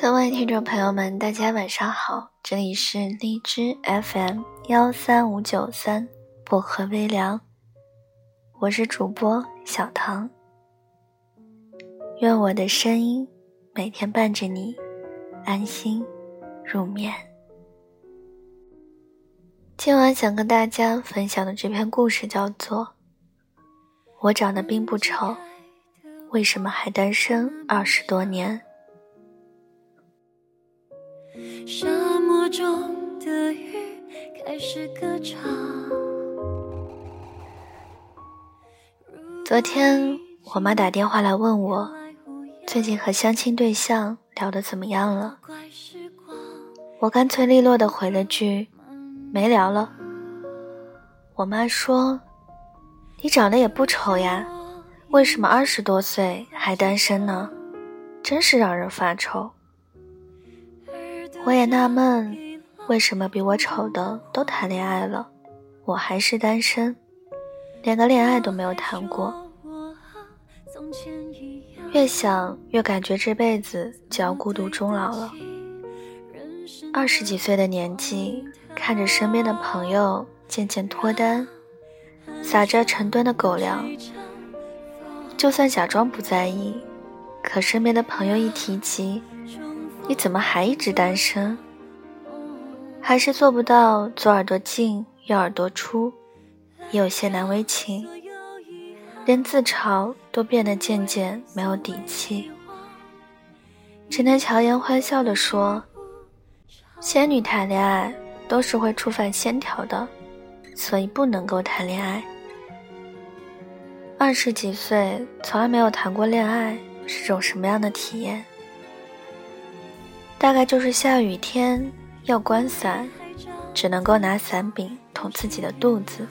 各位听众朋友们，大家晚上好，这里是荔枝 FM 幺三五九三薄荷微凉，我是主播小唐。愿我的声音每天伴着你安心入眠。今晚想跟大家分享的这篇故事叫做《我长得并不丑，为什么还单身二十多年》。沙漠中的雨开始歌唱。昨天我妈打电话来问我，最近和相亲对象聊得怎么样了？我干脆利落的回了句：“没聊了。”我妈说：“你长得也不丑呀，为什么二十多岁还单身呢？真是让人发愁。”我也纳闷，为什么比我丑的都谈恋爱了，我还是单身，连个恋爱都没有谈过。越想越感觉这辈子就要孤独终老了。二十几岁的年纪，看着身边的朋友渐渐脱单，撒着成吨的狗粮，就算假装不在意，可身边的朋友一提及。你怎么还一直单身？还是做不到左耳朵进右耳朵出，也有些难为情，连自嘲都变得渐渐没有底气，只能强颜欢笑地说：“仙女谈恋爱都是会触犯仙条的，所以不能够谈恋爱。二十几岁从来没有谈过恋爱，是种什么样的体验？”大概就是下雨天要关伞，只能够拿伞柄捅自己的肚子。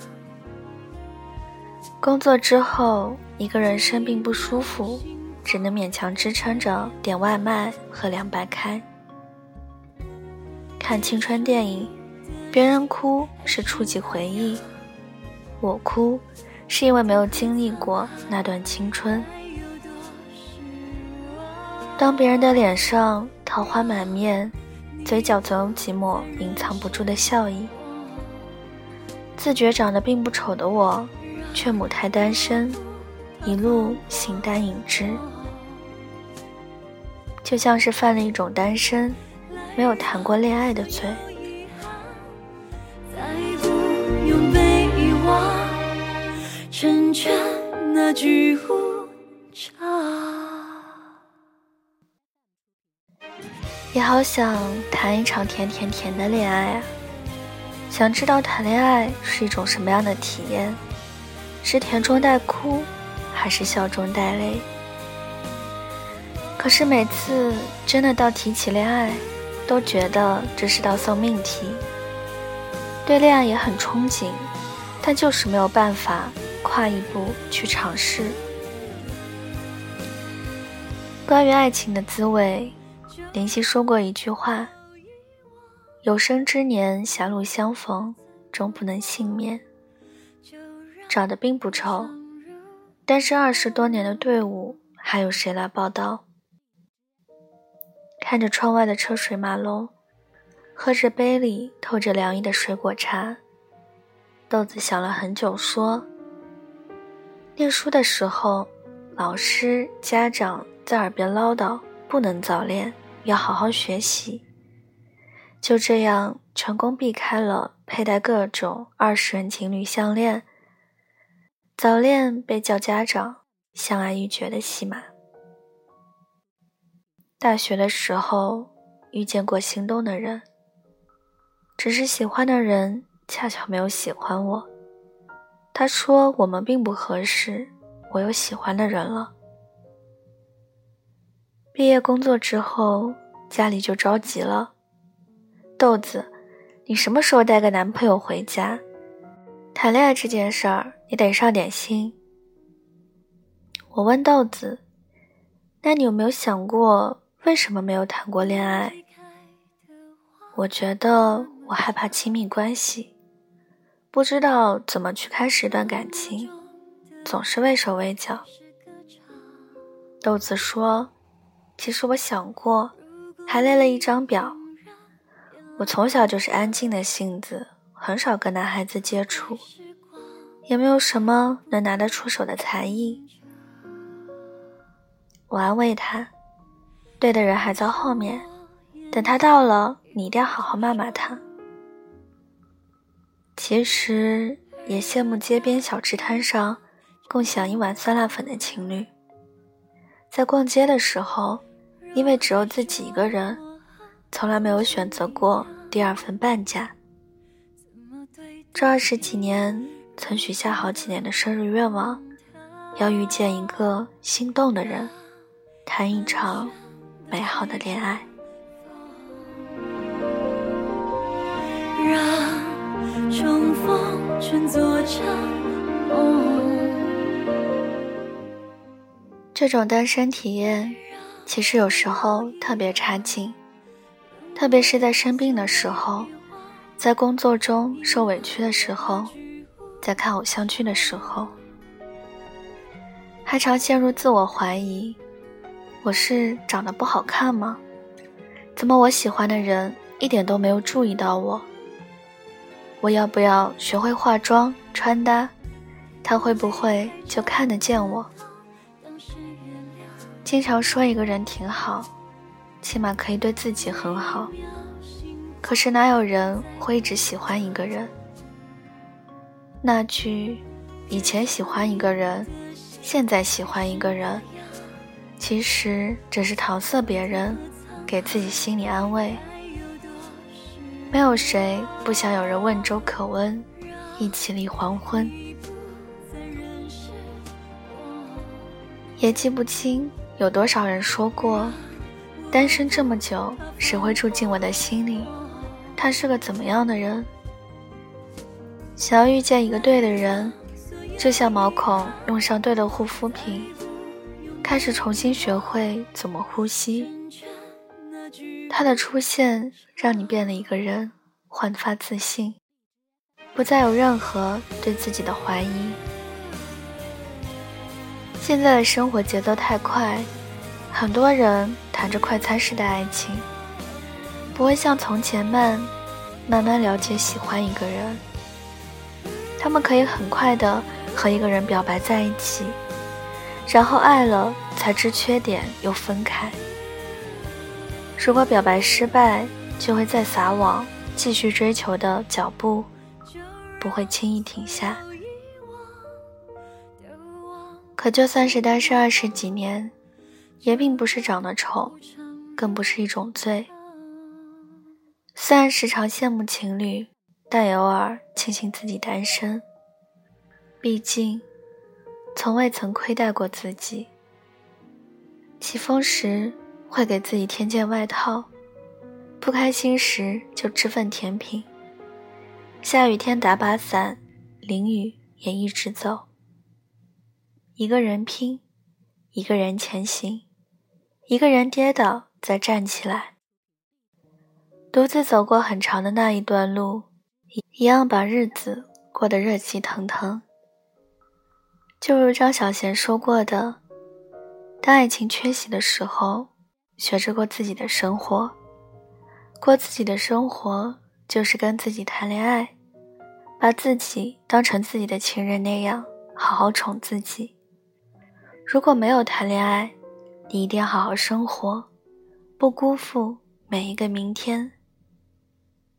工作之后，一个人生病不舒服，只能勉强支撑着点外卖和凉白开。看青春电影，别人哭是触及回忆，我哭是因为没有经历过那段青春。当别人的脸上桃花满面，嘴角总有几抹隐藏不住的笑意。自觉长得并不丑的我，却母胎单身，一路形单影只，就像是犯了一种单身、没有谈过恋爱的罪。再不用被遗忘，成全那句也好想谈一场甜甜甜的恋爱啊！想知道谈恋爱是一种什么样的体验，是甜中带哭，还是笑中带泪？可是每次真的到提起恋爱，都觉得这是道送命题。对恋爱也很憧憬，但就是没有办法跨一步去尝试。关于爱情的滋味。林夕说过一句话：“有生之年狭路相逢，终不能幸免。”长得并不丑，但是二十多年的队伍，还有谁来报道？看着窗外的车水马龙，喝着杯里透着凉意的水果茶，豆子想了很久，说：“念书的时候，老师、家长在耳边唠叨，不能早恋。”要好好学习，就这样成功避开了佩戴各种二十元情侣项链、早恋被叫家长、相爱欲绝的戏码。大学的时候遇见过心动的人，只是喜欢的人恰巧没有喜欢我。他说我们并不合适，我有喜欢的人了。毕业工作之后，家里就着急了。豆子，你什么时候带个男朋友回家？谈恋爱这件事儿，你得上点心。我问豆子：“那你有没有想过，为什么没有谈过恋爱？”我觉得我害怕亲密关系，不知道怎么去开始一段感情，总是畏手畏脚。豆子说。其实我想过，还列了一张表。我从小就是安静的性子，很少跟男孩子接触，也没有什么能拿得出手的才艺。我安慰他，对的人还在后面，等他到了，你一定要好好骂骂他。其实也羡慕街边小吃摊上共享一碗酸辣粉的情侣，在逛街的时候，因为只有自己一个人，从来没有选择过第二份半价。这二十几年，曾许下好几年的生日愿望，要遇见一个心动的人，谈一场美好的恋爱。让重逢成做这种单身体验，其实有时候特别差劲，特别是在生病的时候，在工作中受委屈的时候，在看偶像剧的时候，还常陷入自我怀疑：我是长得不好看吗？怎么我喜欢的人一点都没有注意到我？我要不要学会化妆穿搭？他会不会就看得见我？经常说一个人挺好，起码可以对自己很好。可是哪有人会一直喜欢一个人？那句“以前喜欢一个人，现在喜欢一个人”，其实只是搪塞别人，给自己心理安慰。没有谁不想有人问粥可温，一起立黄昏。也记不清有多少人说过，单身这么久，谁会住进我的心里？他是个怎么样的人？想要遇见一个对的人，就像毛孔用上对的护肤品，开始重新学会怎么呼吸。他的出现让你变了一个人，焕发自信，不再有任何对自己的怀疑。现在的生活节奏太快，很多人谈着快餐式的爱情，不会像从前慢，慢慢了解喜欢一个人。他们可以很快的和一个人表白在一起，然后爱了才知缺点又分开。如果表白失败，就会再撒网，继续追求的脚步不会轻易停下。可就算是单身二十几年，也并不是长得丑，更不是一种罪。虽然时常羡慕情侣，但偶尔庆幸自己单身。毕竟，从未曾亏待过自己。起风时。会给自己添件外套，不开心时就吃份甜品。下雨天打把伞，淋雨也一直走。一个人拼，一个人前行，一个人跌倒再站起来。独自走过很长的那一段路，一样把日子过得热气腾腾。就如张小娴说过的：“当爱情缺席的时候。”学着过自己的生活，过自己的生活就是跟自己谈恋爱，把自己当成自己的情人那样好好宠自己。如果没有谈恋爱，你一定要好好生活，不辜负每一个明天。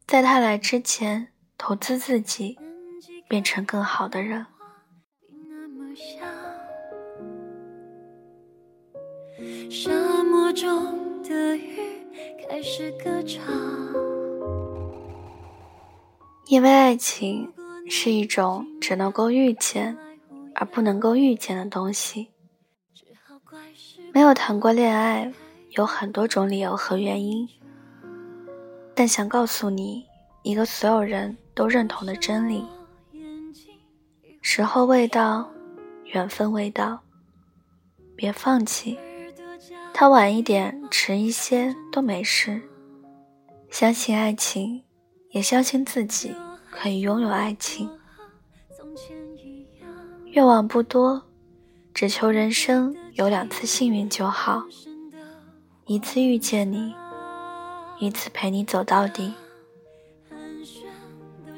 在他来之前，投资自己，变成更好的人。沙漠中的雨开始歌唱，因为爱情是一种只能够遇见而不能够遇见的东西。没有谈过恋爱，有很多种理由和原因，但想告诉你一个所有人都认同的真理：时候未到，缘分未到，别放弃。他晚一点、迟一些都没事。相信爱情，也相信自己可以拥有爱情。愿望不多，只求人生有两次幸运就好：一次遇见你，一次陪你走到底。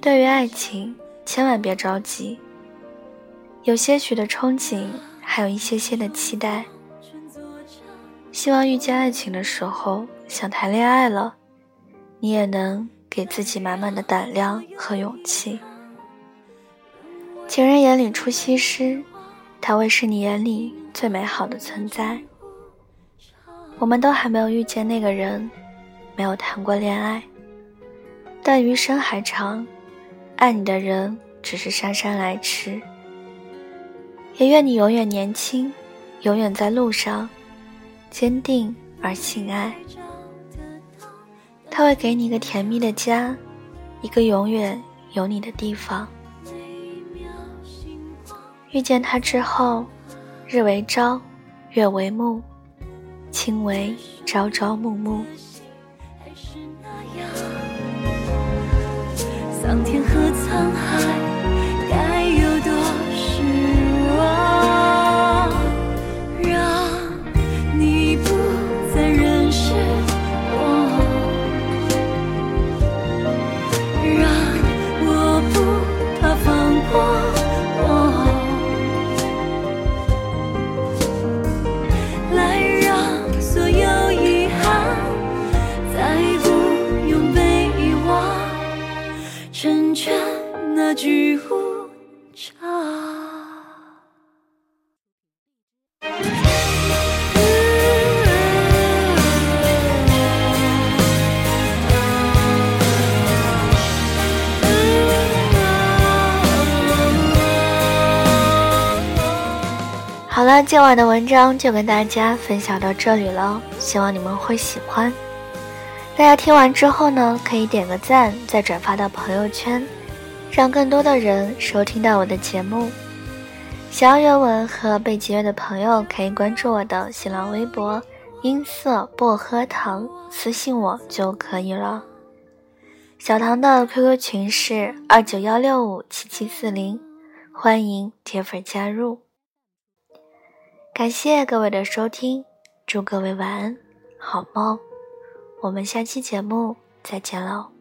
对于爱情，千万别着急，有些许的憧憬，还有一些些的期待。希望遇见爱情的时候，想谈恋爱了，你也能给自己满满的胆量和勇气。情人眼里出西施，他会是你眼里最美好的存在。我们都还没有遇见那个人，没有谈过恋爱，但余生还长，爱你的人只是姗姗来迟。也愿你永远年轻，永远在路上，坚定而信爱。他会给你一个甜蜜的家，一个永远有你的地方。遇见他之后，日为朝，月为暮，卿为朝朝暮暮。桑田和沧海，今晚的文章就跟大家分享到这里了，希望你们会喜欢。大家听完之后呢，可以点个赞，再转发到朋友圈，让更多的人收听到我的节目。想要原文和背景乐的朋友，可以关注我的新浪微博“音色薄荷糖”，私信我就可以了。小唐的 QQ 群是二九幺六五七七四零，欢迎铁粉加入。感谢各位的收听，祝各位晚安，好梦。我们下期节目再见喽。